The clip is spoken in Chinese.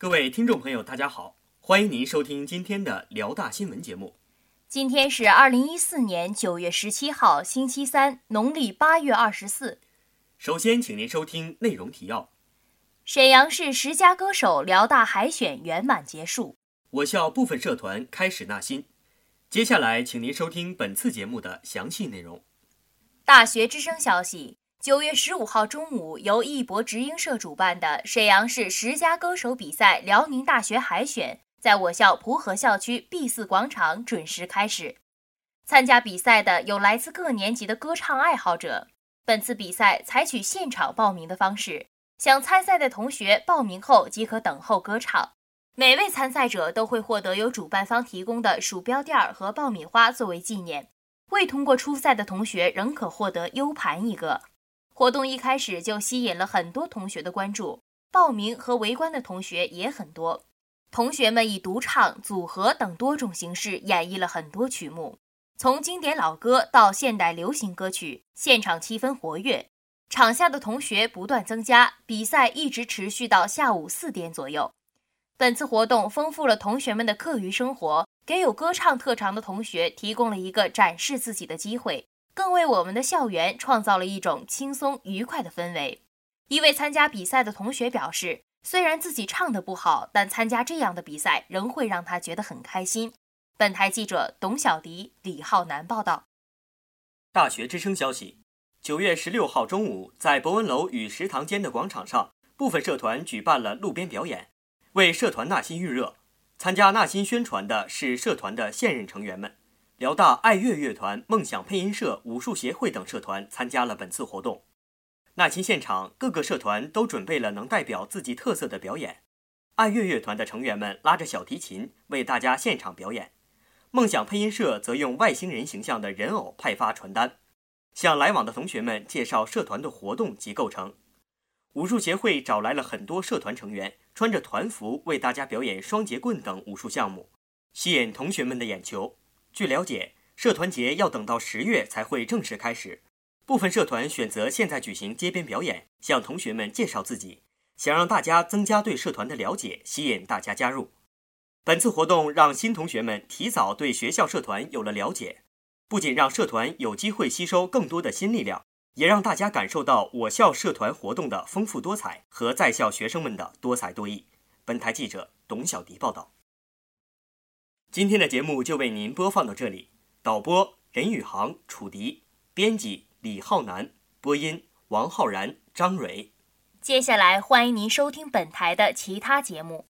各位听众朋友，大家好，欢迎您收听今天的辽大新闻节目。今天是二零一四年九月十七号，星期三，农历八月二十四。首先，请您收听内容提要：沈阳市十佳歌手辽大海选圆满结束，我校部分社团开始纳新。接下来，请您收听本次节目的详细内容。大学之声消息。九月十五号中午，由艺博直营社主办的沈阳市十佳歌手比赛辽宁大学海选，在我校蒲河校区 B 四广场准时开始。参加比赛的有来自各年级的歌唱爱好者。本次比赛采取现场报名的方式，想参赛的同学报名后即可等候歌唱。每位参赛者都会获得由主办方提供的鼠标垫和爆米花作为纪念。未通过初赛的同学仍可获得 U 盘一个。活动一开始就吸引了很多同学的关注，报名和围观的同学也很多。同学们以独唱、组合等多种形式演绎了很多曲目，从经典老歌到现代流行歌曲，现场气氛活跃，场下的同学不断增加，比赛一直持续到下午四点左右。本次活动丰富了同学们的课余生活，给有歌唱特长的同学提供了一个展示自己的机会。更为我们的校园创造了一种轻松愉快的氛围。一位参加比赛的同学表示，虽然自己唱的不好，但参加这样的比赛仍会让他觉得很开心。本台记者董小迪、李浩南报道。大学之声消息：九月十六号中午，在博文楼与食堂间的广场上，部分社团举办了路边表演，为社团纳新预热。参加纳新宣传的是社团的现任成员们。辽大爱乐乐团、梦想配音社、武术协会等社团参加了本次活动。纳新现场，各个社团都准备了能代表自己特色的表演。爱乐乐团的成员们拉着小提琴为大家现场表演，梦想配音社则用外星人形象的人偶派发传单，向来往的同学们介绍社团的活动及构成。武术协会找来了很多社团成员，穿着团服为大家表演双节棍等武术项目，吸引同学们的眼球。据了解，社团节要等到十月才会正式开始。部分社团选择现在举行街边表演，向同学们介绍自己，想让大家增加对社团的了解，吸引大家加入。本次活动让新同学们提早对学校社团有了了解，不仅让社团有机会吸收更多的新力量，也让大家感受到我校社团活动的丰富多彩和在校学生们的多才多艺。本台记者董小迪报道。今天的节目就为您播放到这里。导播任宇航、楚迪，编辑李浩南，播音王浩然、张蕊。接下来欢迎您收听本台的其他节目。